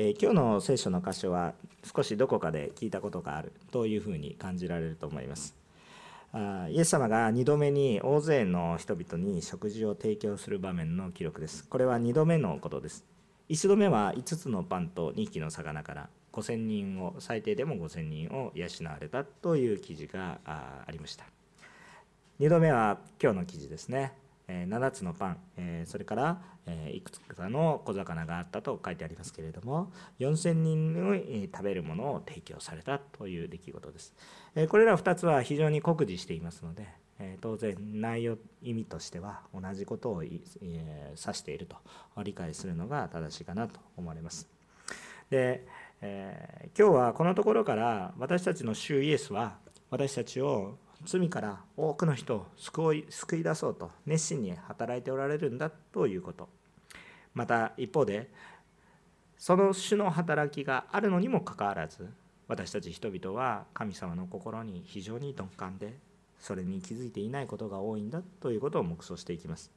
えー、今日の聖書の箇所は少しどこかで聞いたことがあるというふうに感じられると思います。あイエス様が2度目に大勢の人々に食事を提供する場面の記録です。これは2度目のことです。1度目は5つのパンと2匹の魚から5000人を最低でも5000人を養われたという記事がありました。2度目は今日の記事ですね。え7つのパンえそれからえいくつかの小魚があったと書いてありますけれども4000人に食べるものを提供されたという出来事です。えこれら2つは非常に酷似していますのでえ当然内容意味としては同じことをえ指していると理解するのが正しいかなと思われます。で、え、今日はこのところから私たちの主イエスは私たちを罪から多くの人を救い救い出そうと熱心に働いておられるんだということ。また一方でその種の働きがあるのにもかかわらず私たち人々は神様の心に非常に鈍感でそれに気づいていないことが多いんだということを黙想していきます。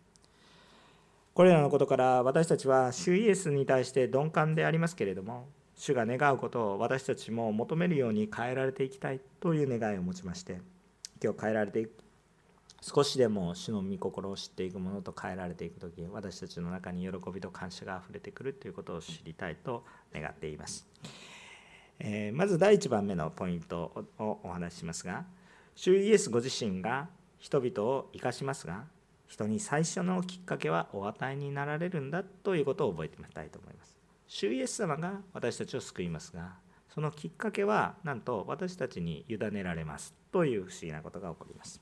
これらのことから私たちは主イエスに対して鈍感でありますけれども主が願うことを私たちも求めるように変えられていきたいという願いを持ちまして今日変えられていく。少しでも主の御心を知っていくものと変えられていく時私たちの中に喜びと感謝があふれてくるということを知りたいと願っています、えー、まず第1番目のポイントをお話ししますが主イエスご自身が人々を生かしますが人に最初のきっかけはお与えになられるんだということを覚えてみたいと思います。主イエス様が私たちを救いますがそのきっかけはなんと私たちに委ねられます。という不思議なことが起こります。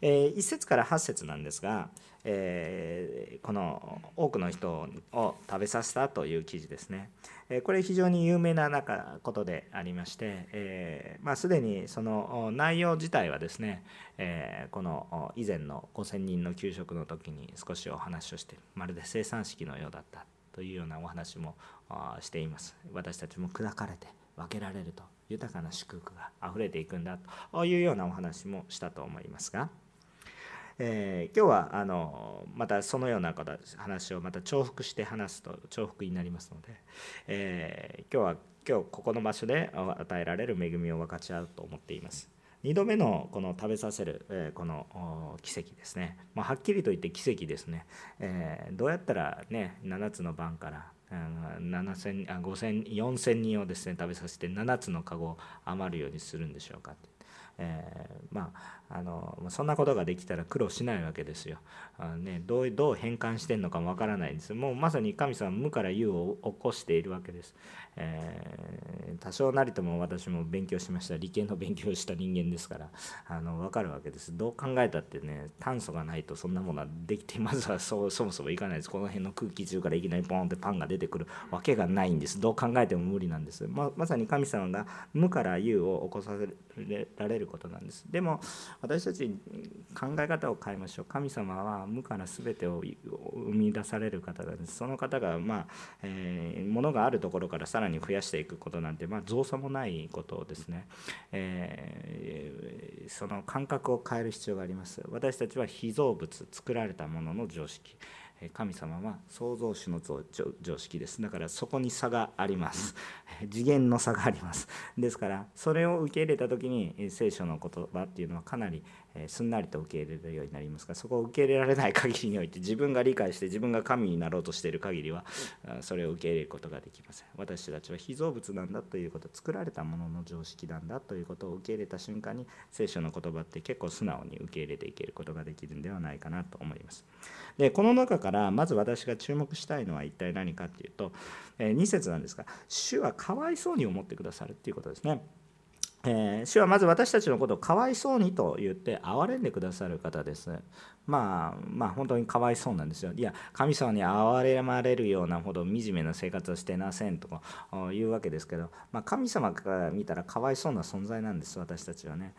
え、1節から8節なんですが、えー、この多くの人を食べさせたという記事ですね。え、これ非常に有名な中ことでありまして、え、まあ、すでにその内容自体はですね、えこの以前の5000人の給食の時に少しお話をしてまるで生産式のようだったというようなお話もしています。私たちも砕かれて分けられると豊かな祝福があふれていくんだというようなお話もしたと思いますが、えー、今日はあのまたそのような話をまた重複して話すと重複になりますので、えー、今日は今日ここの場所で与えられる恵みを分かち合うと思っています。2度目のこの食べさせる、えこの奇跡ですね、まあ、はっきりと言って奇跡ですね、え、どうやったらね7つの晩から7000あ5000 4000人をですね食べさせて7つの籠余るようにするんでしょうかって、えー、まああのそんなことができたら苦労しないわけですよ。あね、どうどう変換してんのかもわからないんです。もうまさに神様無から有を起こしているわけです。えー、多少なりとも私も勉強しました理系の勉強をした人間ですからあの分かるわけです。どう考えたってね炭素がないとそんなものはできてまずは そそもそもいかないです。この辺の空気中からいきなりポンってパンが出てくるわけがないんです。どう考えても無理なんです。ままさに神様が無から有を起こさせられることなんです。でも私たち考え方を変えましょう神様は無から全てを生み出される方がその方がまあ、えー、ものがあるところからさららに増やしていくことなんてまあ造作もないことですね、えー、その感覚を変える必要があります。私たちは被造物作られたものの常識。神様は創造主の常識です。だからそこに差があります。次元の差があります。ですからそれを受け入れた時に聖書の言葉っていうのはかなりすんなりと受け入れるようになりますがそこを受け入れられない限りにおいて自分が理解して自分が神になろうとしている限りはそれを受け入れることができません。私たちは被造物なんだということ作られたものの常識なんだということを受け入れた瞬間に聖書の言葉って結構素直に受け入れていけることができるんではないかなと思います。でこの中からまず私が注目したいのは一体何かっていうと2節なんですが主はかわいそうに思ってくださるっていうことですね。えー、主はまず私たちのことをかわいそうにと言って憐れんでくださる方です。まあまあ本当にかわいそうなんですよ。いや神様に憐れまれるようなほど惨めな生活をしてませんとかいうわけですけど、まあ、神様から見たらかわいそうな存在なんです私たちはね。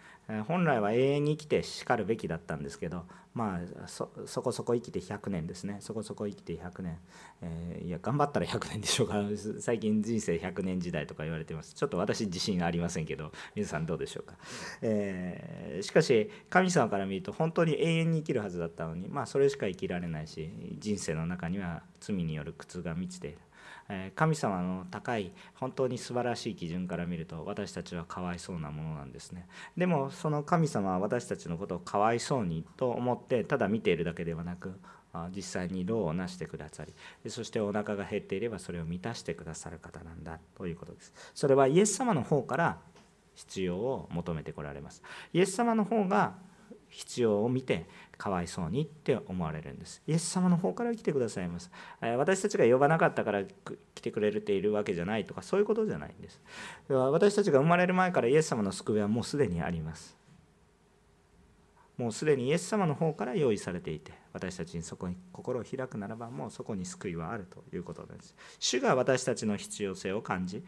本来は永遠に生きてしかるべきだったんですけどまあそこそこ生きて100年ですね。そこそこ生きて100年、えー、いや頑張ったら100年でしょうか。最近人生100年時代とか言われてます。ちょっと私自信ありませんけど皆さんどうでしょうか、えー、しかし神様から見ると本当に永遠に生きるはずだったのにまあそれしか生きられないし人生の中には罪による苦痛が満ちている神様の高い本当に素晴らしい基準から見ると私たちはかわいそうなものなんですね。でもその神様は私たちのことをかわいそうにと思ってただ見ているだけではなく実際に労をなしてくださりそしてお腹が減っていればそれを満たしてくださる方なんだということです。それはイエス様の方から必要を求めてこられます。イエス様の方が必要を見てかわいそうにって思われるんです。イエス様の方から来てくださいます。私たちが呼ばなかったから来てくれているわけじゃないとかそういうことじゃないんです。私たちが生まれる前からイエス様の救いはもうすでにあります。もうすでにイエス様の方から用意されていて私たちにそこに心を開くならばもうそこに救いはあるということです。主が私たちの必要性を感じ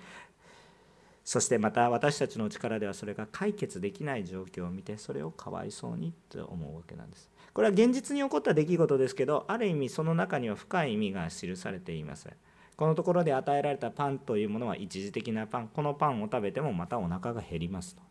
そしてまた私たちの力ではそれが解決できない状況を見てそれをかわいそうにと思うわけなんです。これは現実に起こった出来事ですけどある意味その中には深い意味が記されていますこのところで与えられたパンというものは一時的なパン。このパンを食べてもまたお腹が減りますと。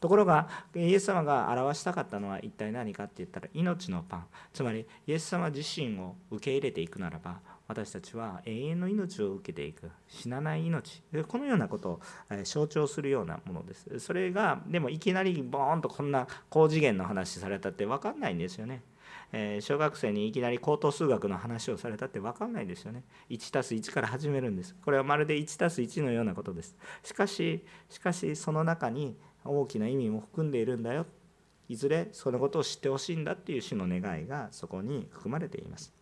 ところがイエス様が表したかったのは一体何かって言ったら命のパン。つまりイエス様自身を受け入れていくならば私たちは永遠の命を受けていく死なない命。このようなことを象徴するようなものです。それがでもいきなりボーンとこんな高次元の話されたって分かんないんですよね。え小学生にいきなり高等数学の話をされたって分かんないですよね。1+1 から始めるんです。これはまるで 1+1 のようなことです。しかししかしその中に大きな意味も含んでいるんだよ。いずれそのことを知ってほしいんだっていう主の願いがそこに含まれています。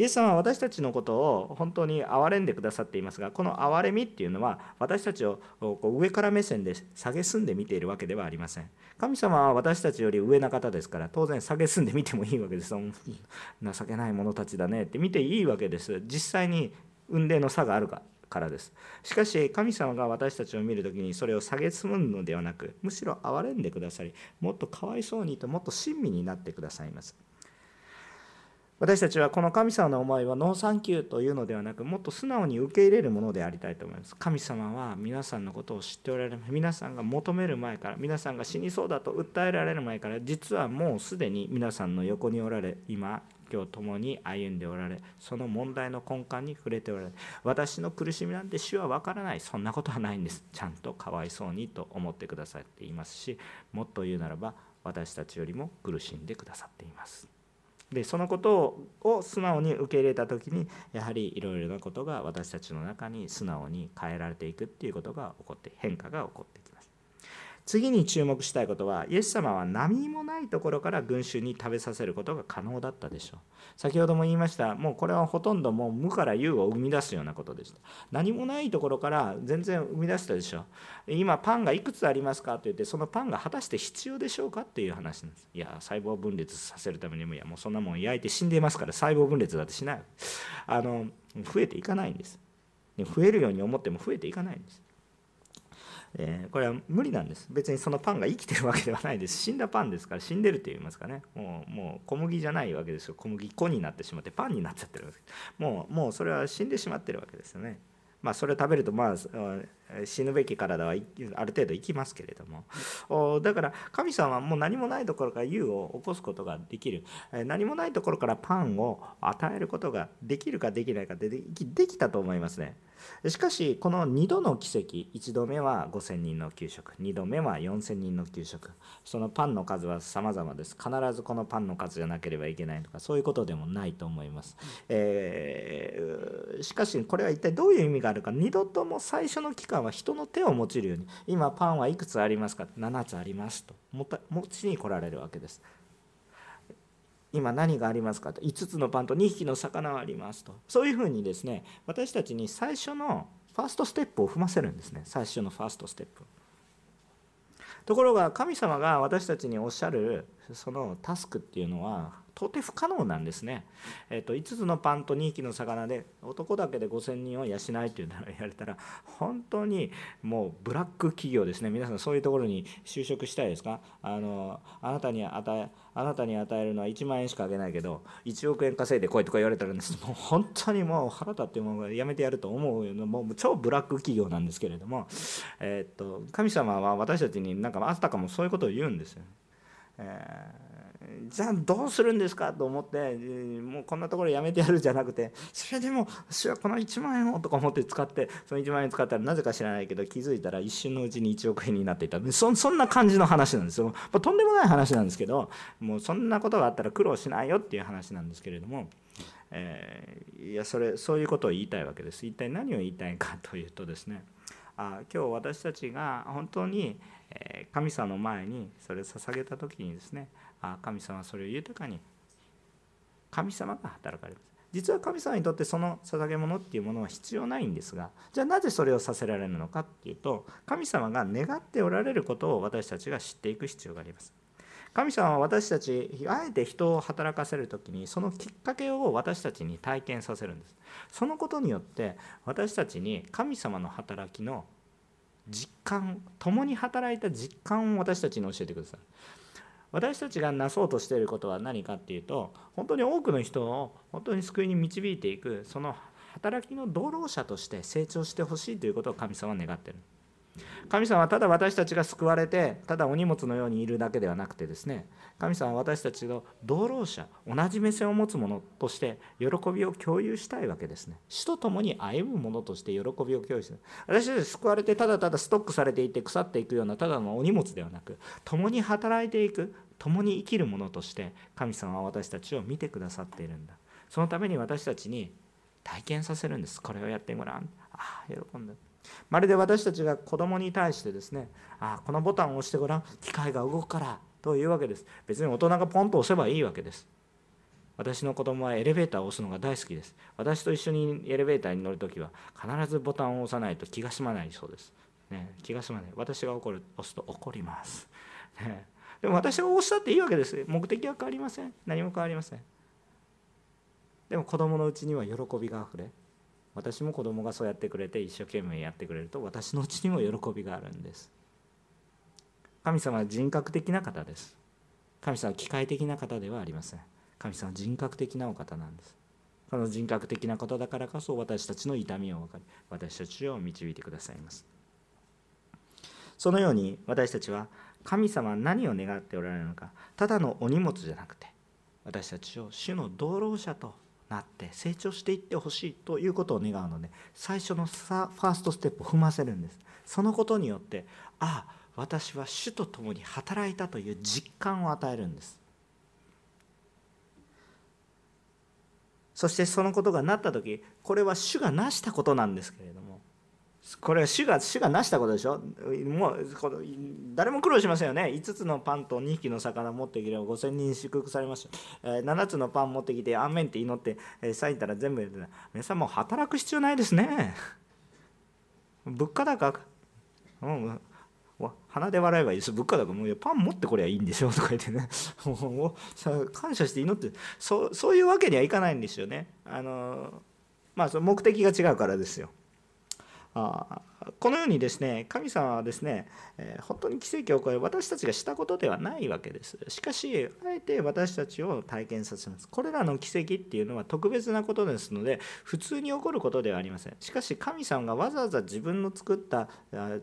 イエス様は私たちのことを本当に憐れんでくださっていますがこの憐れみっていうのは私たちを上から目線で蔑んで見ているわけではありません。神様は私たちより上な方ですから当然蔑んで見てもいいわけです。情けない者たちだねって見ていいわけです。実際に雲泥の差があるかからです。しかし神様が私たちを見る時にそれを蔑むのではなくむしろ憐れんでくださりもっとかわいそうにともっと親身になってくださいます。私たちはこの神様の思いはノーサンキューというのではなくもっと素直に受け入れるものでありたいと思います。神様は皆さんのことを知っておられる皆さんが求める前から皆さんが死にそうだと訴えられる前から実はもうすでに皆さんの横におられ今今日共に歩んでおられその問題の根幹に触れておられ私の苦しみなんて主は分からないそんなことはないんです。ちゃんとかわいそうにと思ってくださっていますしもっと言うならば私たちよりも苦しんでくださっています。でそのことを素直に受け入れた時にやはりいろいろなことが私たちの中に素直に変えられていくっていうことが起こって変化が起こってきます次に注目したいことはイエス様は何もないところから群衆に食べさせることが可能だったでしょう。先ほども言いました。もうこれはほとんどもう無から有を生み出すようなことでした。何もないところから全然生み出したでしょ今パンがいくつありますかと言ってそのパンが果たして必要でしょうかっていう話なんです。いや細胞分裂させるためにもいやもうそんなもん焼いて死んでいますから細胞分裂だってしない。あの増えていかないんです。増えるように思っても増えていかないんです。えー、これは無理なんです。別にそのパンが生きてるわけではないです。死んだパンですから死んでるって言いますかね。もうもう小麦じゃないわけですよ。小麦粉になってしまってパンになっちゃってるわけもうもうそれは死んでしまってるわけですよね。まあそれ食べるとまあ死ぬべき体はある程度生きますけれども。だから神様はもう何もないところから湯を起こすことができる。何もないところからパンを与えることができるかできないかでできたと思いますね。しかしこの2度の奇跡1度目は5000人の給食2度目は4000人の給食。そのパンの数は様々です。必ずこのパンの数じゃなければいけないとかそういうことでもないと思います、えー、しかしこれは一体どういう意味があるか。2度とも最初の期間んは人の手を用いるように今パンはいくつありますか？7つありますと。持ちに来られるわけです。今何がありますかと。5つのパンと2匹の魚はありますと。そういうふうにですね私たちに最初のファーストステップを踏ませるんですね。最初のファーストステップところが神様が私たちにおっしゃるそのタスクっていうのは到底不可能なんですね、えーと、5つのパンと2匹の魚で男だけで5,000人を養いっていうのを言われたら本当にもうブラック企業ですね。皆さんそういうところに就職したいですか？あのあなたに与えあなたに与えるのは1万円しかあげないけど1億円稼いでこいとか言われたら、ね、もう本当にもう腹立ってもうやめてやると思うよもう超ブラック企業なんですけれども、えーと、神様は私たちになんかあたかもそういうことを言うんですよ。えーじゃあどうするんですかと思ってもうこんなところやめてやるじゃなくてそれでも私はこの1万円をとか思って使ってその1万円使ったらなぜか知らないけど気づいたら一瞬のうちに1億円になっていたそそんな感じの話なんですよ、まあ、とんでもない話なんですけどもうそんなことがあったら苦労しないよっていう話なんですけれども。えー、いやそれそういうことを言いたいわけです一体何を言いたいかというとですねあ今日私たちが本当に神様の前にそれを捧げた時にですね神様はそれを豊かに。神様が働かれます実は神様にとってその捧げ物っていうものは必要ないんですがじゃあなぜそれをさせられるのかっていうと神様が願っておられることを私たちが知っていく必要があります。神様は私たちあえて人を働かせる時にそのきっかけを私たちに体験させるんです。そのことによって私たちに神様の働きの実感共に働いた実感を私たちに教えてください私たちがなそうとしていることは何かっていうと本当に多くの人を本当に救いに導いていくその働きの道路者として成長してほしいということを神様は願っている。神様はただ私たちが救われてただお荷物のようにいるだけではなくてですね神様は私たちの同労者同じ目線を持つ者として喜びを共有したいわけですね。死と共に歩む者として喜びを共有する私たち救われてただただストックされていて腐っていくようなただのお荷物ではなく共に働いていく共に生きる者として神様は私たちを見てくださっているんだ。そのために私たちに体験させるんです。これをやってごらん。ああ喜んだ。まるで私たちが子供に対してですねあこのボタンを押してごらん機械が動くからというわけです。別に大人がポンと押せばいいわけです。私の子供はエレベーターを押すのが大好きです。私と一緒にエレベーターに乗るときは必ずボタンを押さないと気が済まないそうです、ね、気が済まない。私が怒る押すと怒ります、ね、でも私が押したっていいわけです。目的は変わりません。何も変わりません。でも子供のうちには喜びがあふれ私も子供がそうやってくれて一生懸命やってくれると私のうちにも喜びがあるんです。神様は人格的な方です。神様は機械的な方ではありません。神様は人格的なお方なんです。この人格的なことだからこそ私たちの痛みを分かり私たちを導いてくださいます。そのように私たちは神様は何を願っておられるのかただのお荷物じゃなくて私たちを主の道路者となって成長していってほしいということを願うので最初のファーストステップを踏ませるんです。そのことによってああ私は主と共に働いたという実感を与えるんです。そしてそのことがなった時これは主が成したことなんですけれどもこれ主が主が成したことでしょ？もうこの誰も苦労しませんよね。5つのパンと2匹の魚持ってきれば5000人祝福されますよ、えー、7つのパン持ってきてアーメンって祈って、えー、咲いたら全部皆さんもう働く必要ないですね。物価高？うん鼻で笑えばいいです。物価高もうパン持ってこりゃいいんでしょ？とか言ってね。もう感謝して祈って。そうそういうわけにはいかないんですよね。あのまあその目的が違うからですよ。あこのようにですね神様はですね、え、本当に奇跡を起こる私たちがしたことではないわけです。しかしあえて私たちを体験させます。これらの奇跡っていうのは特別なことですので普通に起こることではありません。しかし神様がわざわざ自分の作った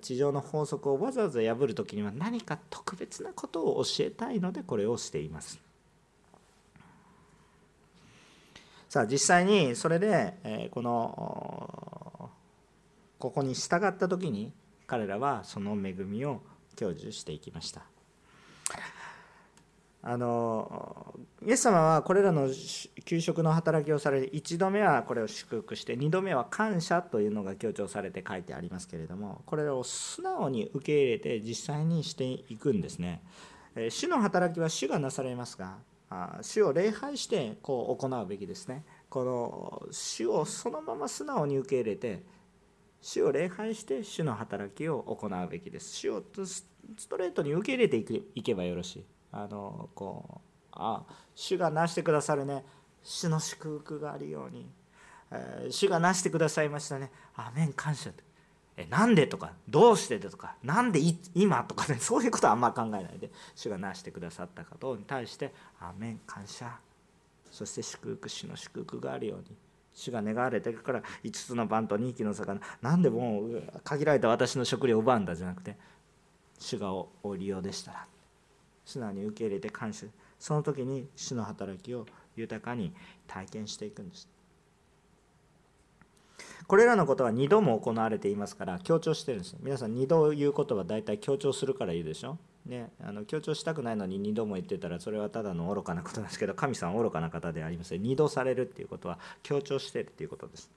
地上の法則をわざわざ破る時には何か特別なことを教えたいのでこれをしています。さあ実際にそれで、えこのここに従った時に彼らはその恵みを享受していきました。あのイエス様はこれらの給食の働きをされ1度目はこれを祝福して2度目は感謝というのが強調されて書いてありますけれどもこれを素直に受け入れて実際にしていくんですね。主の働きは主がなされますが主を礼拝してこう行うべきですね。この主をそのまま素直に受け入れて主を礼拝して主の働きを行うべきです。主をストレートに受け入れていけばよろしい。あのこうあ主がなしてくださるね。主の祝福があるように、えー、主がなしてくださいましたね。アメン感謝。えなんでとかどうしてとかなんで今とかね そういうことはあんま考えないで。主がなしてくださったことに対してアメン感謝。そして祝福主の祝福があるように。主が願われてから5つのパンと2匹の魚。なんでもう限られた私の食料を奪うんだじゃなくて主がお利用でしたら。素直に受け入れて感謝。その時に主の働きを豊かに体験していくんです。これらのことは2度も行われていますから強調してるんです。皆さん2度言うことは大体強調するから言うでしょ。ね、あの強調したくないのに2度も言ってたらそれはただの愚かなことなんですけど神さんは愚かな方でありません2度されるっていうことは強調してるっていうことです。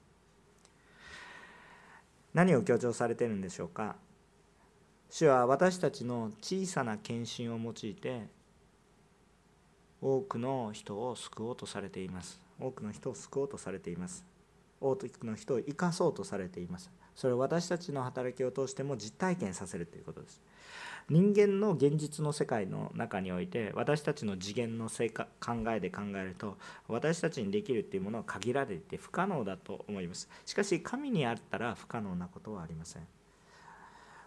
何を強調されてるんでしょうか。主は私たちの小さな献身を用いて多くの人を救おうとされています。多くの人を救おうとされています。多くの人を生かそうとされています。それを私たちの働きを通しても実体験させるということです。人間の現実の世界の中において私たちの次元の考えで考えると私たちにできるっていうものは限られて不可能だと思います。しかし神にあったら不可能なことはありません。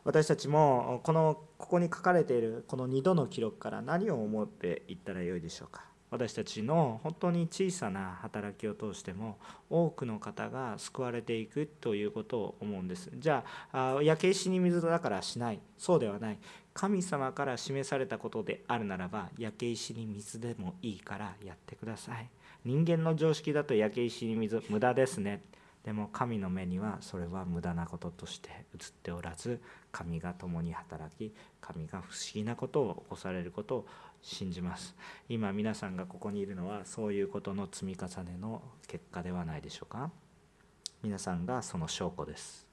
私たちもこのここに書かれているこの2度の記録から何を思っていったらよいでしょうか。私たちの本当に小さな働きを通しても多くの方が救われていくということを思うんです。じゃあ焼け石に水だからしない。そうではない。神様から示されたことであるならば焼け石に水でもいいからやってください。人間の常識だと焼け石に水無駄ですね。でも神の目にはそれは無駄なこととして映っておらず神が共に働き神が不思議なことを起こされることを信じます。今皆さんがここにいるのはそういうことの積み重ねの結果ではないでしょうか。皆さんがその証拠です。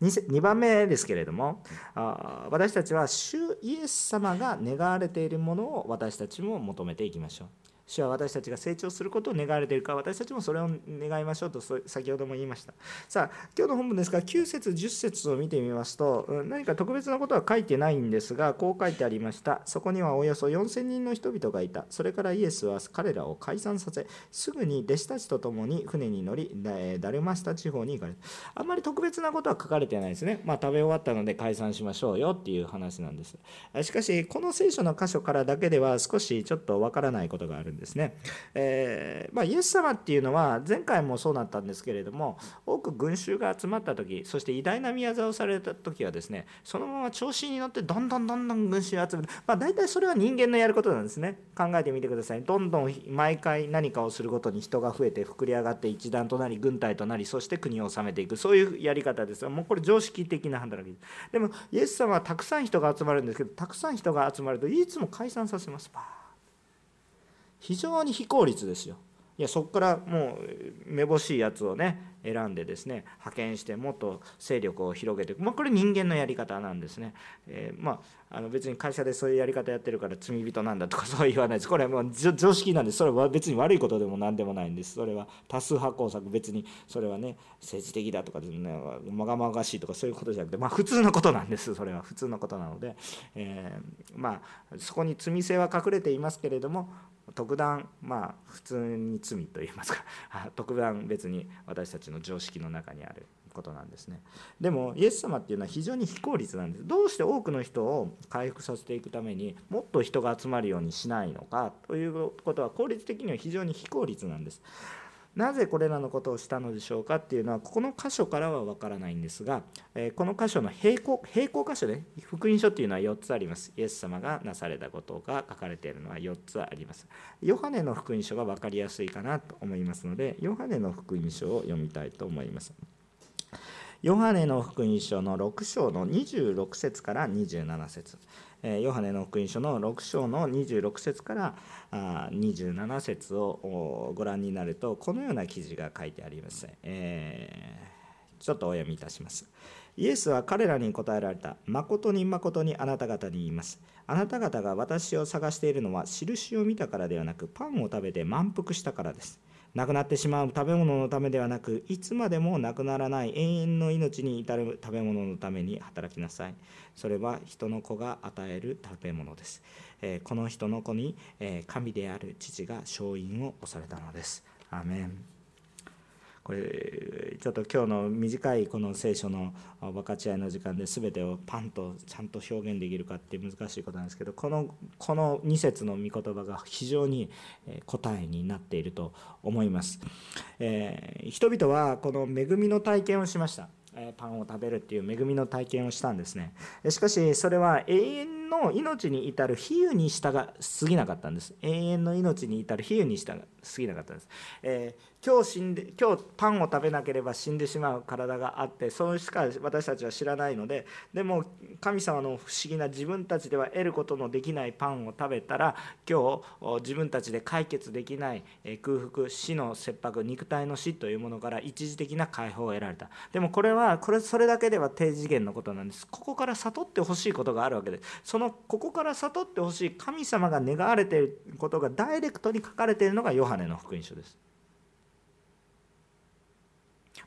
2, 2番目ですけれどもあ私たちは主イエス様が願われているものを私たちも求めていきましょう。主は私たちが成長することを願われているか私たちもそれを願いましょうと先ほども言いました。さあ今日の本文ですが9節10節を見てみますと何か特別なことは書いてないんですがこう書いてありました。そこにはおよそ4000人の人々がいた。それからイエスは彼らを解散させすぐに弟子たちと共に船に乗りダルマスタ地方に行かれた。あんまり特別なことは書かれてないですね。まあ食べ終わったので解散しましょうよっていう話なんです。しかしこの聖書の箇所からだけでは少しちょっとわからないことがある。んですね、えー、まあ、イエス様っていうのは前回もそうなったんですけれども多く群衆が集まった時そして偉大な宮沢をされた時はですねそのまま調子に乗ってどんどんどんどん群衆を集める、まあ、大体それは人間のやることなんですね。考えてみてください。どんどん毎回何かをするごとに人が増えて膨れ上がって一団となり軍隊となりそして国を治めていく。そういうやり方ですもうこれ常識的な働きです。でもイエス様はたくさん人が集まるんですけどたくさん人が集まるといつも解散させます。非常に非効率ですよ。いやそこからもうめぼしいやつをね選んでですね派遣してもっと勢力を広げていく、まあ、これ人間のやり方なんですね、えー、まあ、あの別に会社でそういうやり方やってるから罪人なんだとかそう言わないです。これはもう常識なんです。それは別に悪いことでも何でもないんです。それは多数派工作別にそれはね政治的だとかですねまがまがしいとかそういうことじゃなくてまあ普通のことなんです。それは普通のことなので、えー、まあそこに罪性は隠れていますけれども特段まあ普通に罪といいますか 特段別に私たちの常識の中にあることなんですね。でもイエス様っていうのは非常に非効率なんです。どうして多くの人を回復させていくためにもっと人が集まるようにしないのかということは効率的には非常に非効率なんです。なぜこれらのことをしたのでしょうかっていうのはここの箇所からは分からないんですが、えこの箇所の並行並行箇所で、ね、福音書っていうのは4つあります。イエス様がなされたことが書かれているのは4つあります。ヨハネの福音書が分かりやすいかなと思いますのでヨハネの福音書を読みたいと思います。ヨハネの福音書の6章の26節から27節。ヨハネの福音書の6章の26節から27節をご覧になるとこのような記事が書いてあります、ちょっとお読みいたします。イエスは彼らに答えられた。誠に誠にあなた方に言います。あなた方が私を探しているのは印を見たからではなくパンを食べて満腹したからです。亡くなってしまう食べ物のためではなくいつまでもなくならない永遠の命に至る食べ物のために働きなさい。それは人の子が与える食べ物です、えこの人の子に、え神である父が勝因を押されたのです。アメン。これちょっと今日の短いこの聖書の分かち合いの時間で全てをパンとちゃんと表現できるかって難しいことなんですけどこのこの2節の御言葉が非常に答えになっていると思います、えー、人々はこの恵みの体験をしました。パンを食べるっていう恵みの体験をしたんですね。しかしそれは永遠の命に至る比喩に従すぎなかったんです。永遠の命に至る比喩に従すぎなかったんです、えー今日死んで今日パンを食べなければ死んでしまう体があってそれしか私たちは知らないのででも神様の不思議な自分たちでは得ることのできないパンを食べたら今日自分たちで解決できない空腹死の切迫肉体の死というものから一時的な解放を得られた。でもこれはこれそれだけでは低次元のことなんです。ここから悟ってほしいことがあるわけです。そのここから悟ってほしい神様が願われていることがダイレクトに書かれているのがヨハネの福音書です。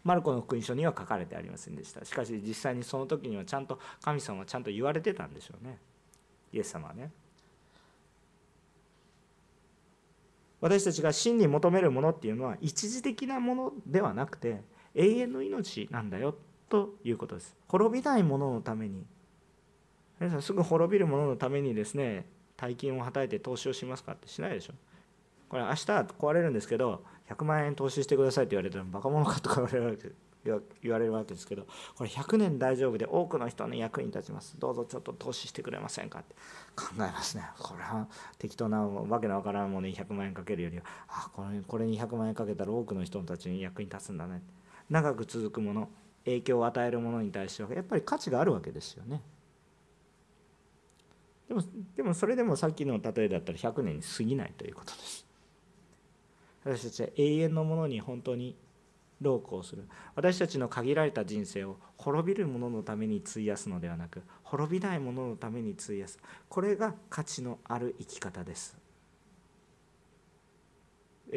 マルコの福音書には書かれてありませんでした。しかし実際にその時にはちゃんと神様はちゃんと言われてたんでしょうね。イエス様はね。私たちが真に求めるものっていうのは一時的なものではなくて永遠の命なんだよということです。滅びないもののために皆さんすぐ滅びるもののためにですね大金をはたいて投資をしますかってしないでしょ。これ明日壊れるんですけど100万円投資してくださいって言われたらバカ者かとか言われる言われるわけですけどこれ100年大丈夫で多くの人の役に立ちます。どうぞちょっと投資してくれませんかって。考えますね。これは適当なわけのわからんものに100万円かけるよりはあこれこれに100万円かけたら多くの人たちに役に立つんだね。長く続くもの影響を与えるものに対してはやっぱり価値があるわけですよね。でもでもそれでもさっきの例えだったら100年に過ぎないということです。私たちは永遠のものに本当に労苦をする。私たちの限られた人生を滅びる者のために費やすのではなく滅びない者のために費やす。これが価値のある生き方です。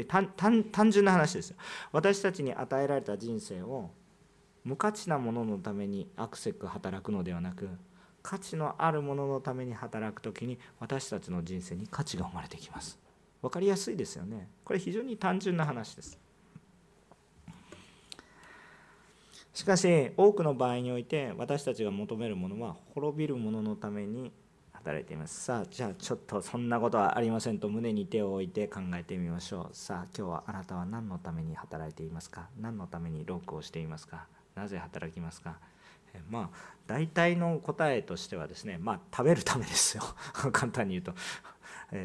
単純な話ですよ。私たちに与えられた人生を無価値なもののためにアクセク働くのではなく価値のあるもののために働く時に私たちの人生に価値が生まれてきます。分かりやすいですよね。これ非常に単純な話です。しかし多くの場合において私たちが求めるものは滅びる者のために働いています。さあじゃあちょっとそんなことはありませんと胸に手を置いて考えてみましょう。さあ今日はあなたは何のために働いていますか？何のためにロックをしていますか？なぜ働きますか？まあ大体の答えとしてはですねまあ食べるためですよ。簡単に言うと。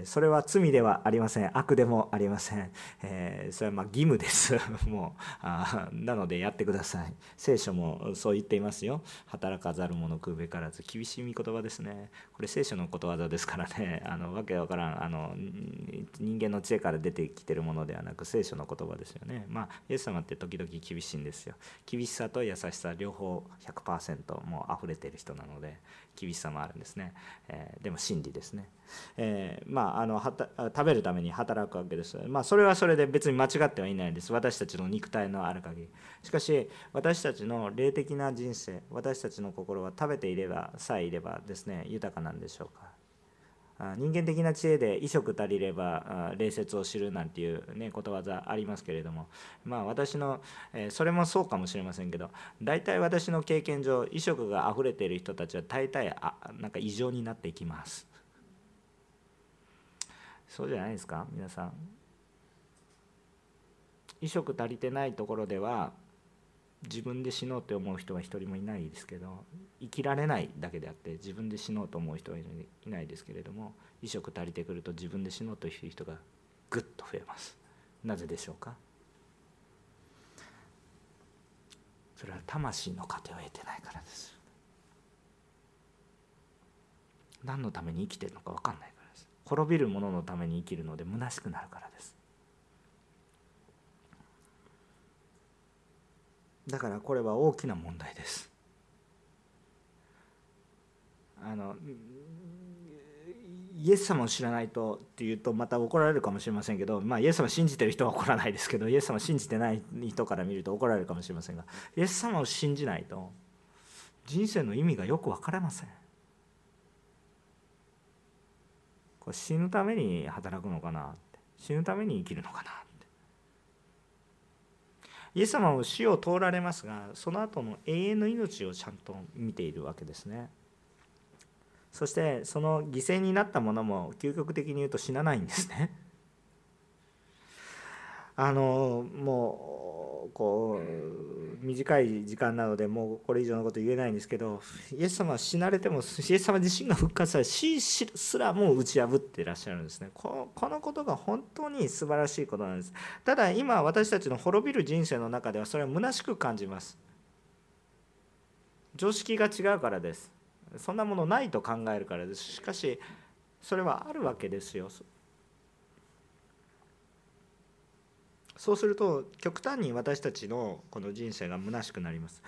それは罪ではありません。悪でもありません、えそれはま義務です。もうあなのでやってください。聖書もそう言っていますよ。働かざる者食うべからず厳しい言葉ですね。これ聖書のことわざですからね。あのわけわからん。あの人間の知恵から出てきてるものではなく聖書の言葉ですよね。まあイエス様って時々厳しいんですよ。厳しさと優しさ両方100%もう溢れてる人なので厳しさもあるんですね、えー、でも真理ですね、えー、まああのはた食べるために働くわけです。まあそれはそれで別に間違ってはいないです。私たちの肉体のある限り。しかし私たちの霊的な人生私たちの心は食べていればさえいればですね豊かなんでしょうか。人間的な知恵で衣食足りれば礼節を知るなんていう、ね、ことわざありますけれども。まあ私の、えそれもそうかもしれませんけど大体私の経験上衣食があふれている人たちは大体あなんか異常になっていきます。そうじゃないですか？皆さん。衣食足りてないところでは自分で死のうって思う人は一人もいないですけど生きられないだけであって自分で死のうと思う人はいないですけれども衣食足りてくると自分で死のうという人がぐっと増えます。なぜでしょうか？それは魂の糧を得てないからです。何のために生きてるのか分かんない。滅びる者のために生きるので虚しくなるからです。だからこれは大きな問題です。あのイエス様を知らないとっていうとまた怒られるかもしれませんけど、まあ、イエス様信じてる人は怒らないですけどイエス様信じてない人から見ると怒られるかもしれませんがイエス様を信じないと人生の意味がよく分かりません。これ死ぬために働くのかなって。死ぬために生きるのかなって。イエス様は死を通られますがその後の永遠の命をちゃんと見ているわけですね。そしてその犠牲になったものも究極的に言うと死なないんですね。あのもとこう短い時間なのでもうこれ以上のこと言えないんですけどイエス様は死なれてもイエス様自身が復活され死すらも打ち破ってらっしゃるんですね。このことが本当に素晴らしいことなんです。ただ今私たちの滅びる人生の中ではそれは虚しく感じます。常識が違うからです。そんなものないと考えるからです。しかしそれはあるわけですよ。そうすると極端に私たちのこの人生が虚しくなります。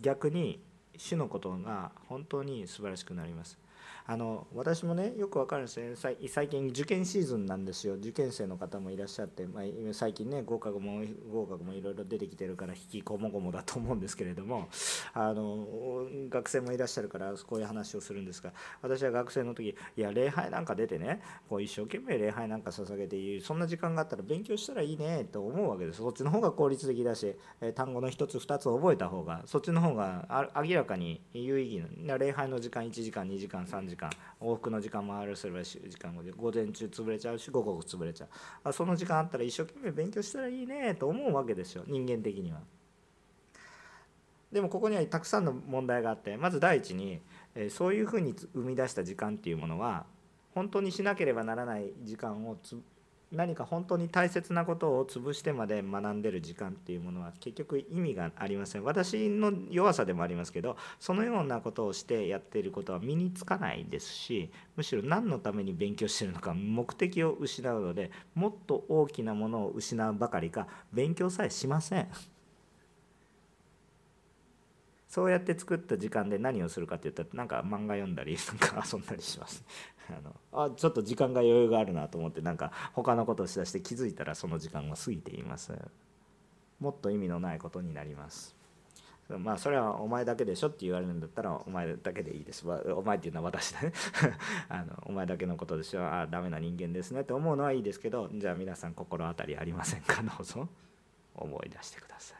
逆に主のことが本当に素晴らしくなります。あの私もねよくわかるんですね最近受験シーズンなんですよ。受験生の方もいらっしゃって、まあ、最近ね合格も合格もいろいろ出てきてるから引きこもごもだと思うんですけれどもあの学生もいらっしゃるからこういう話をするんですが私は学生の時いや礼拝なんか出てねこう一生懸命礼拝なんか捧げてそんな時間があったら勉強したらいいねと思うわけです。そっちの方が効率的だし単語の1つ2つ覚えた方がそっちの方が明らかに有意義な礼拝の時間1時間2時間3時間時間往復の時間もあるすれば時間後で午前中潰れちゃうし午後潰れちゃうあその時間あったら一生懸命勉強したらいいねと思うわけですよ人間的には。でもここにはたくさんの問題があってまず第一にそういうふうに生み出した時間っていうものは本当にしなければならない時間を何か本当に大切なことを潰してまで学んでる時間っていうものは結局意味がありません私の弱さでもありますけどそのようなことをしてやっていることは身につかないですしむしろ何のために勉強してるのか目的を失うのでもっと大きなものを失うばかりか勉強さえしません。そうやって作った時間で何をするかって言ったらなんか漫画読んだりなんか遊んだりしますあのあちょっと時間が余裕があるなと思ってなんか他のことをしだして気づいたらその時間が過ぎています。もっと意味のないことになります。まあそれはお前だけでしょって言われるんだったらお前だけでいいです。お前っていうのは私だね。あのお前だけのことでしょ。ああダメな人間ですねって思うのはいいですけどじゃあ皆さん心当たりありませんか？どうぞ。思い出してくださ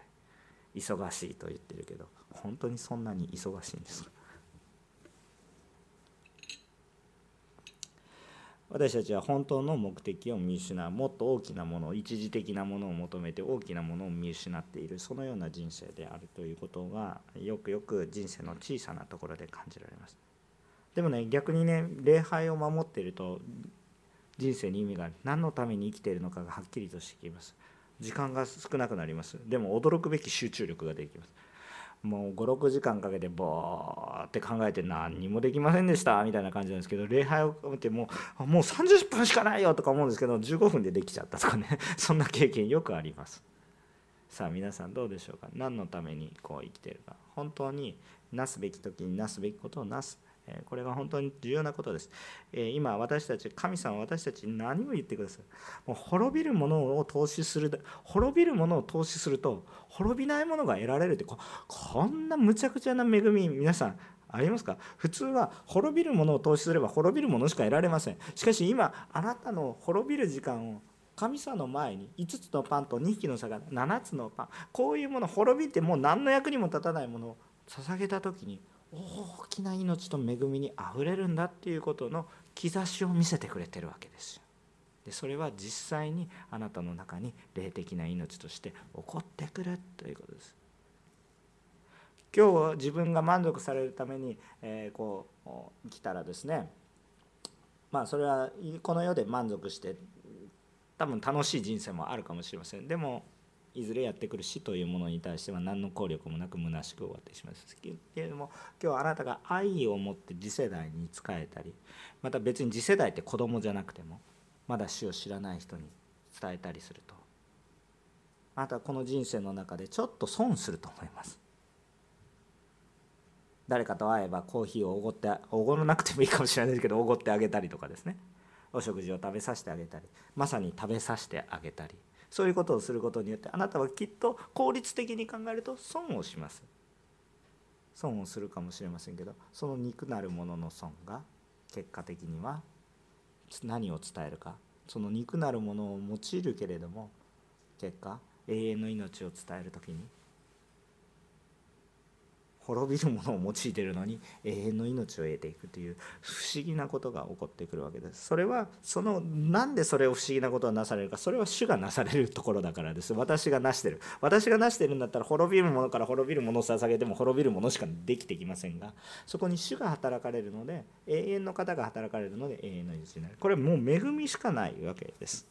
い。忙しいと言ってるけど本当にそんなに忙しいんですか？私たちは本当の目的を見失う。もっと大きなもの一時的なものを求めて大きなものを見失っている。そのような人生であるということがよくよく人生の小さなところで感じられます。でもね逆にね礼拝を守っていると人生に意味がある何のために生きているのかがはっきりとしてきます。時間が少なくなります。でも驚くべき集中力ができます。もう56時間かけてボーって考えて何にもできませんでしたみたいな感じなんですけど礼拝を見てもうもう30分しかないよとか思うんですけど15分でできちゃったとかね そんな経験よくあります。さあ皆さんどうでしょうか？何のためにこう生きてるか？本当になすべき時になすべきことをなす。これが本当に重要なことです。今私たち神様私たちに何を言ってください。もう滅びるものを投資する滅びるものを投資すると滅びないものが得られるってこんなむちゃくちゃな恵み皆さんありますか？普通は滅びるものを投資すれば滅びるものしか得られません。しかし今あなたの滅びる時間を神様の前に5つのパンと2匹の魚7つのパンこういうもの滅びてもう何の役にも立たないものを捧げた時に大きな命と恵みにあふれるんだっていうことの兆しを見せてくれてるわけですよ。でそれは実際にあなたの中に霊的な命として起こってくるということです。今日自分が満足されるために、えー、こう生きたらですねまあそれはこの世で満足して多分楽しい人生もあるかもしれませんでもいずれやってくる死というものに対しては何の効力もなく虚しく終わってしまいますけれども今日あなたが愛を持って次世代に仕えたりまた別に次世代って子供じゃなくてもまだ死を知らない人に伝えたりするとあなたはこの人生の中でちょっと損すると思います。誰かと会えばコーヒーをおごっておごらなくてもいいかもしれないですけどおごってあげたりとかですね。お食事を食べさせてあげたりまさに食べさせてあげたり。そういうことをすることによってあなたはきっと効率的に考えると損をします。損をするかもしれませんけどその肉なるものの損が結果的には何を伝えるか。その肉なるものを用いるけれども結果永遠の命を伝える時に滅びるものを用いてるのに永遠の命を得ていくという不思議なことが起こってくるわけです。それはそのなんでそれを不思議なことがなされるか。それは主がなされるところだからです。私がなしてる。私がなしてるんだったら滅びるものから滅びるものを捧げても滅びるものしかできてきませんがそこに主が働かれるので永遠の方が働かれるので永遠の命になる。これはもう恵みしかないわけです。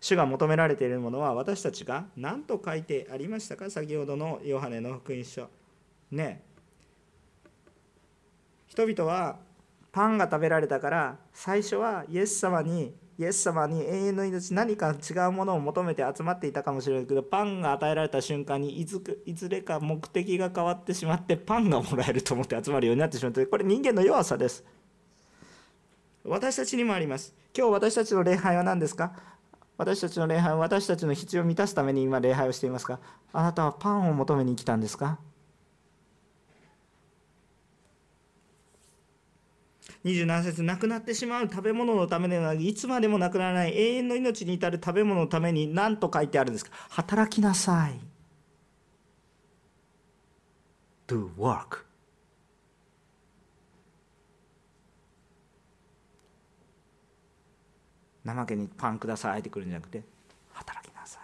主が求められているものは私たちが何と書いてありましたか？先ほどのヨハネの福音書。ね。人々はパンが食べられたから最初はイエス様にイエス様に永遠の命何か違うものを求めて集まっていたかもしれないけどパンが与えられた瞬間にいずいずれか目的が変わってしまってパンがもらえると思って集まるようになってしまってこれ人間の弱さです。私たちにもあります。今日私たちの礼拝は何ですか？私たちの礼拝は私たちの必要を満たすために今礼拝をしていますか？あなたはパンを求めに来たんですか？27節なくなってしまう食べ物のためではなくいつまでもなくならない永遠の命に至る食べ物のために何と書いてあるんですか？働きなさい。Do work. 怠けにパンくださいってくるんじゃなくて働きなさい。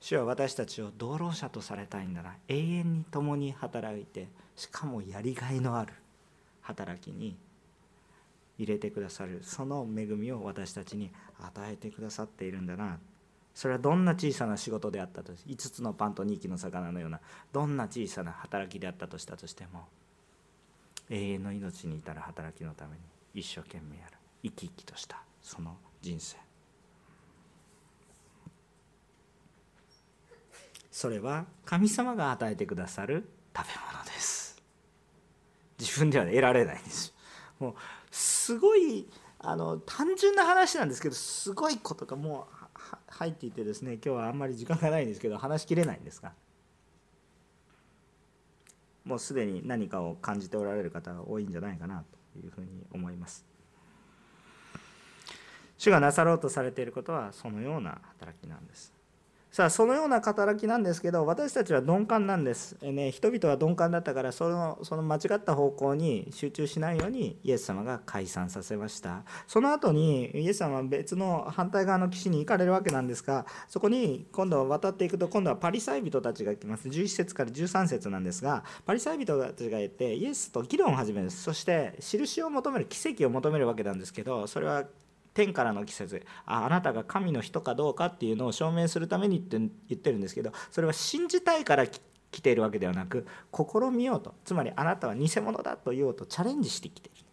主は私たちを道路者とされたいんだな。永遠に共に働いてしかもやりがいのある。働きに入れてくださる。その恵みを私たちに与えてくださっているんだな。それはどんな小さな仕事であったとし5つのパンと2機の魚のようなどんな小さな働きであったとしたとしても永遠の命に至る働きのために一生懸命やる。生き生きとしたその人生。それは神様が与えてくださる食べ物。自分では得られないんですもうすごいあの単純な話なんですけどすごいことがもう入っていてですね今日はあんまり時間がないんですけど話しきれないんですがもうすでに何かを感じておられる方が多いんじゃないかなというふうに思います。主がなさろうとされていることはそのような働きなんです。さあそのような働きなんですけど私たちは鈍感なんです、えね、人々は鈍感だったからそのその間違った方向に集中しないようにイエス様が解散させました。その後にイエス様は別の反対側の岸に行かれるわけなんですがそこに今度渡っていくと今度はパリサイ人たちが来ます。11節から13節なんですがパリサイ人たちがいてイエスと議論を始める。そして印を求める奇跡を求めるわけなんですけどそれは天からの季節。ああなたが神の人かどうかっていうのを証明するためにって言ってるんですけどそれは信じたいから来ているわけではなく試みようと。つまりあなたは偽物だと言おうとチャレンジしてきている。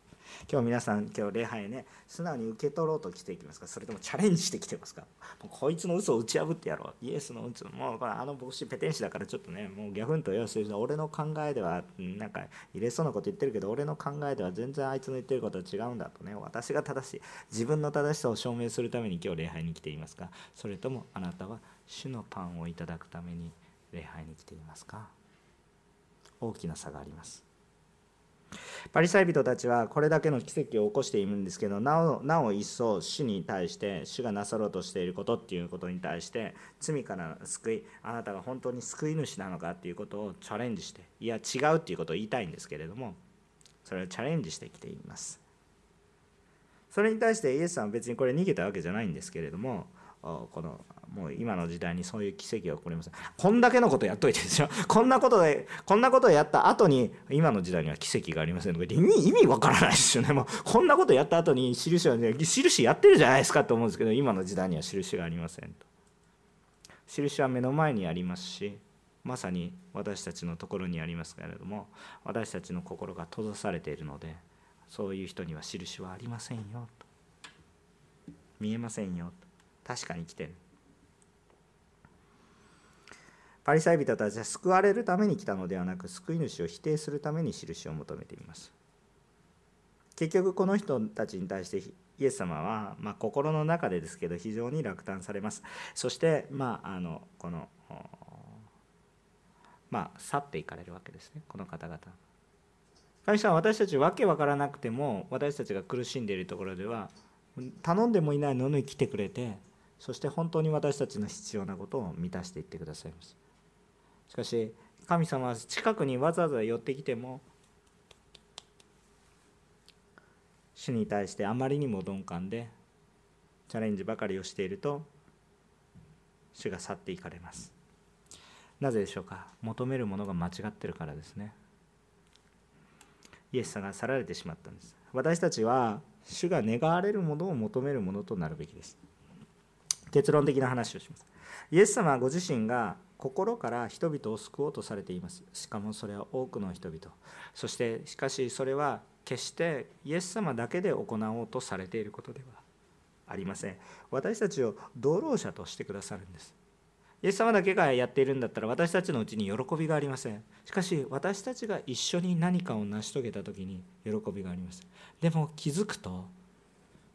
今日皆さん今日礼拝ね素直に受け取ろうと来ていきますか？それともチャレンジしてきてますか？もうこいつの嘘を打ち破ってやろう。イエスの嘘もうこれあの帽子ペテン師だからちょっとねもうギャフンと要するに俺の考えではなんか入れそうなこと言ってるけど俺の考えでは全然あいつの言ってることは違うんだとね。私が正しい。自分の正しさを証明するために今日礼拝に来ていますか？それともあなたは主のパンをいただくために礼拝に来ていますか？大きな差があります。パリサイ人たちはこれだけの奇跡を起こしているんですけどなおなお一層主に対して主がなさろうとしていることっていうことに対して罪から救いあなたが本当に救い主なのかっていうことをチャレンジしていや違うっていうことを言いたいんですけれどもそれをチャレンジしてきています。それに対してイエスさんは別にこれ逃げたわけじゃないんですけれどもこのもう今の時代にそういう奇跡が起こりますこんだけのことやっといてですよ。こんなことでこんなことをやった後に今の時代には奇跡がありませんので意味意味わからないですよね。もうこんなことやった後に印はね印やってるじゃないですかと思うんですけど今の時代には印がありませんと。印は目の前にありますしまさに私たちのところにありますけれども私たちの心が閉ざされているのでそういう人には印はありませんよと。見えませんよと。確かに来てるパリサイ人たちは救われるために来たのではなく救い主を否定するために印を求めています。結局この人たちに対してイエス様は、まあ、心の中でですけど非常に落胆されます。そしてまああのこのまあ去っていかれるわけですね。この方々。神様は私たちわけわからなくても私たちが苦しんでいるところでは頼んでもいないのに来てくれてそして本当に私たちの必要なことを満たしていってくださいます。しかし神様は近くにわざわざ寄ってきても主に対してあまりにも鈍感でチャレンジばかりをしていると主が去っていかれます。なぜでしょうか？求めるものが間違ってるからですね。イエス様が去られてしまったんです。私たちは主が願われるものを求めるものとなるべきです。結論的な話をします。イエス様はご自身が心から人々を救おうとされています。しかもそれは多くの人々。そしてしかしそれは決してイエス様だけで行おうとされていることではありません。私たちを同労者としてくださるんです。イエス様だけがやっているんだったら私たちのうちに喜びがありません。しかし私たちが一緒に何かを成し遂げた時に喜びがあります。でも気づくと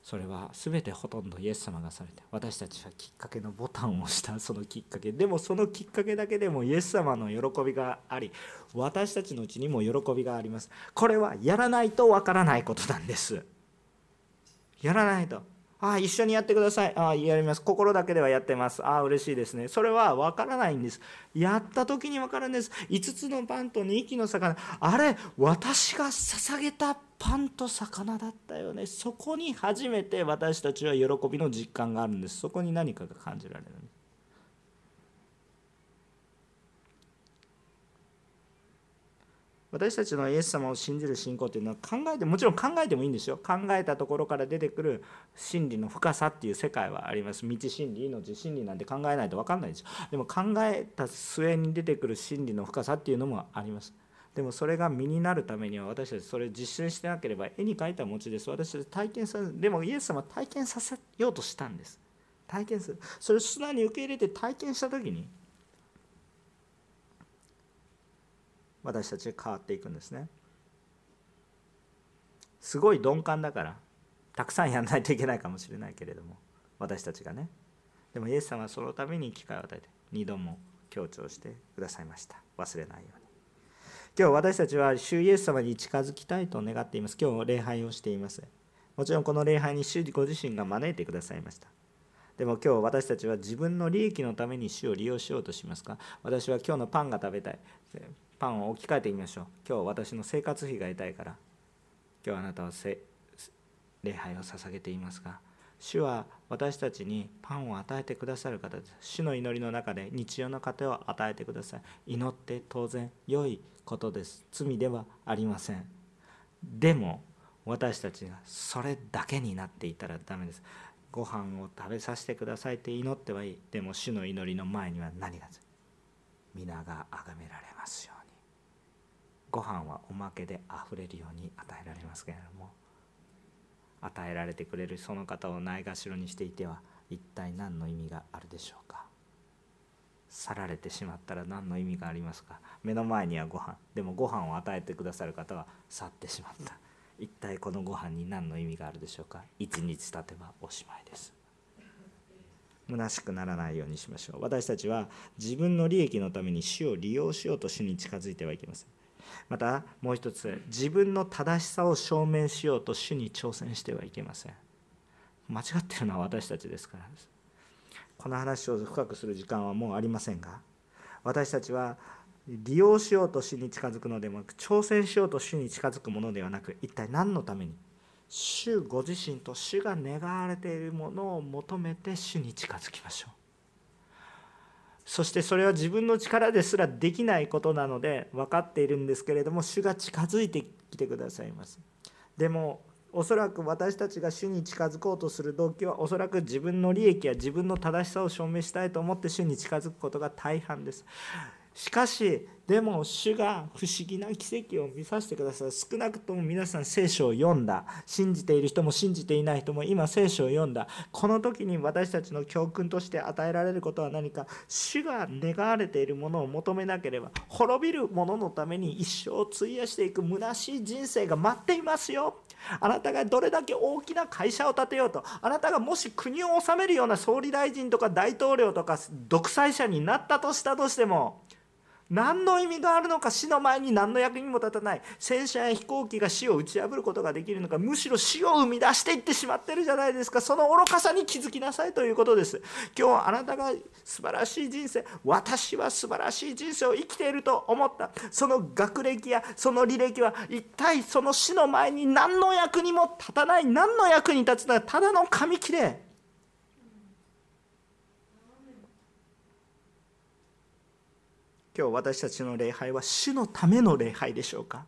それは全てほとんどイエス様がされて私たちはきっかけのボタンを押したそのきっかけ。でもそのきっかけだけでもイエス様の喜びがあり私たちのうちにも喜びがあります。これはやらないとわからないことなんです。やらないとああ一緒にやってください。ああやります。心だけではやってます。ああ嬉しいですね。それは分からないんです。やった時に分かるんです。5つのパンと2匹の魚。あれ私が捧げたパンと魚だったよね。そこに初めて私たちは喜びの実感があるんです。そこに何かが感じられるんです私たちのイエス様を信じる信仰というのは考えてもちろん考えてもいいんですよ。考えたところから出てくる真理の深さっていう世界はあります。道真理命真理なんて考えないと分かんないですよ。でも考えた末に出てくる真理の深さっていうのもあります。でもそれが身になるためには私たちそれを実践してなければ絵に描いた餅です。私たち体験さでもイエス様は体験させようとしたんです。体験する。それを素直に受け入れて体験した時に私たち変わっていくんですね。すごい鈍感だからたくさんやらないといけないかもしれないけれども私たちがね。でもイエス様はそのために機会を与えて2度も強調してくださいました。忘れないように。今日私たちは主イエス様に近づきたいと願っています。今日礼拝をしています。もちろんこの礼拝に主ご自身が招いてくださいました。でも今日私たちは自分の利益のために主を利用しようとしますか？私は今日のパンが食べたい。パンを置き換えてみましょう。今日私の生活費が得たいから。今日あなたは礼拝を捧げていますが。主は私たちにパンを与えてくださる方です。主の祈りの中で日常の糧を与えてください。祈って当然良いことです。罪ではありません。でも私たちがそれだけになっていたらダメです。ご飯を食べさせてくださいって祈ってはいい。でも主の祈りの前には何が皆が崇められますよ。ご飯はおまけであふれるように与えられますけれども与えられてくれるその方をないがしろにしていては一体何の意味があるでしょうか。去られてしまったら何の意味がありますか。目の前にはご飯でもご飯を与えてくださる方は去ってしまった。一体このご飯に何の意味があるでしょうか。一日経てばおしまいです。虚しくならないようにしましょう。私たちは自分の利益のために死を利用しようと主に近づいてはいけません。またもう一つ自分の正しさを証明しようと主に挑戦してはいけません。間違ってるのは私たちですから。ですこの話を深くする時間はもうありませんが私たちは利用しようと主に近づくのでもなく挑戦しようと主に近づくものではなく一体何のために主ご自身と主が願われているものを求めて主に近づきましょう。そしてそれは自分の力ですらできないことなので分かっているんですけれども主が近づいてきてくださいます。でもおそらく私たちが主に近づこうとする動機はおそらく自分の利益や自分の正しさを証明したいと思って主に近づくことが大半です。しかしでも主が不思議な奇跡を見させてください。少なくとも皆さん聖書を読んだ。信じている人も信じていない人も今聖書を読んだ。この時に私たちの教訓として与えられることは何か。主が願われているものを求めなければ滅びる者のために一生を費やしていく。虚しい人生が待っていますよ。あなたがどれだけ大きな会社を建てようと。あなたがもし国を治めるような総理大臣とか大統領とか独裁者になったとしたとしても何の意味があるのか死の前に何の役にも立たない。戦車や飛行機が死を打ち破ることができるのかむしろ死を生み出していってしまってるじゃないですか。その愚かさに気づきなさいということです。今日あなたが素晴らしい人生私は素晴らしい人生を生きていると思った。その学歴やその履歴は一体その死の前に何の役にも立たない。何の役に立つのはただの紙切れ。今日私たちの礼拝は主のための礼拝でしょうか？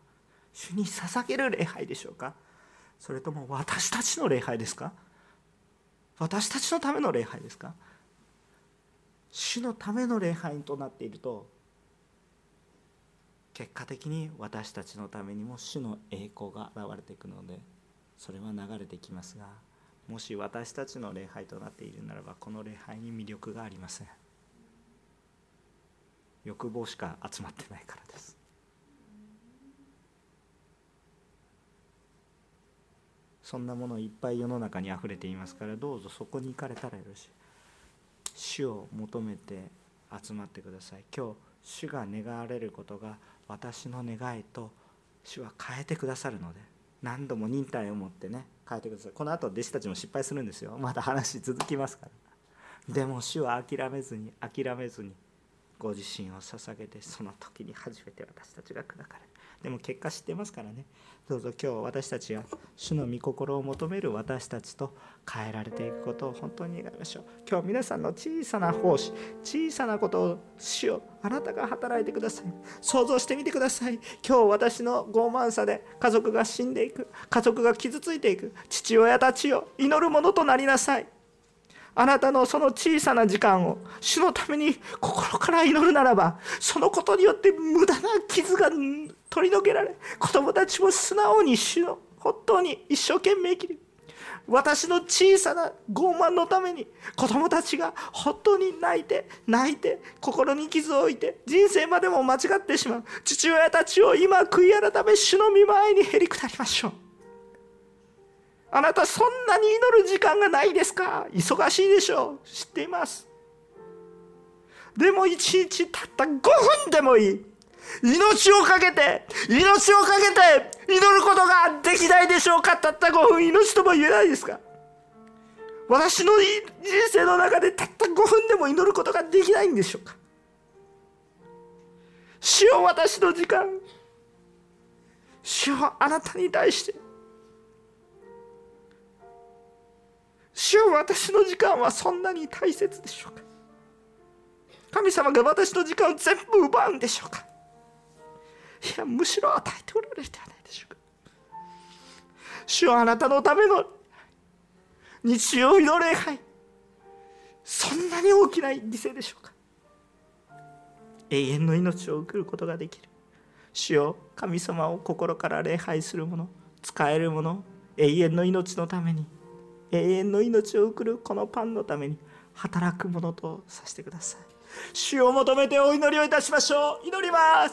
主に捧げる礼拝でしょうか？それとも私たちの礼拝ですか？私たちのための礼拝ですか？主のための礼拝となっていると結果的に私たちのためにも主の栄光が現れていくのでそれは流れてきますがもし私たちの礼拝となっているならばこの礼拝に魅力がありません。欲望しか集まってないからです。そんなものいっぱい世の中にあふれていますからどうぞそこに行かれたらよろしい。主を求めて集まってください。今日主が願われることが私の願いと主は変えてくださるので何度も忍耐を持ってね変えてください。この後弟子たちも失敗するんですよ。まだ話続きますから。でも主は諦めずに諦めずにご自身を捧げてその時に初めて私たちが砕かれでも結果知ってますからね。どうぞ今日私たちが主の御心を求める私たちと変えられていくことを本当に願いましょう。今日皆さんの小さな奉仕小さなことを主をあなたが働いてください。想像してみてください。今日私の傲慢さで家族が死んでいく。家族が傷ついていく。父親たちを祈るものとなりなさい。あなたのその小さな時間を主のために心から祈るならばそのことによって無駄な傷が取り除けられ子供たちも素直に主の本当に一生懸命生きる。私の小さな傲慢のために子供たちが本当に泣いて泣いて心に傷を置いて人生までも間違ってしまう。父親たちを今悔い改め主の見舞いにへりくだりましょう。あなたそんなに祈る時間がないですか？忙しいでしょう。知っています。でも一日たった5分でもいい。命をかけて命をかけて祈ることができないでしょうか？たった5分。命とも言えないですか？私の人生の中でたった5分でも祈ることができないんでしょうか？主よ私の時間。主よあなたに対して。主よ私の時間はそんなに大切でしょうか？神様が私の時間を全部奪うんでしょうか？いやむしろ与えておられるではないでしょうか？主よあなたのための日曜日の礼拝そんなに大きな犠牲でしょうか？永遠の命を送ることができる。主よ神様を心から礼拝する者使える者永遠の命のために。永遠の命を送るこのパンのために働くものとさせてください。主を求めてお祈りをいたしましょう。祈ります。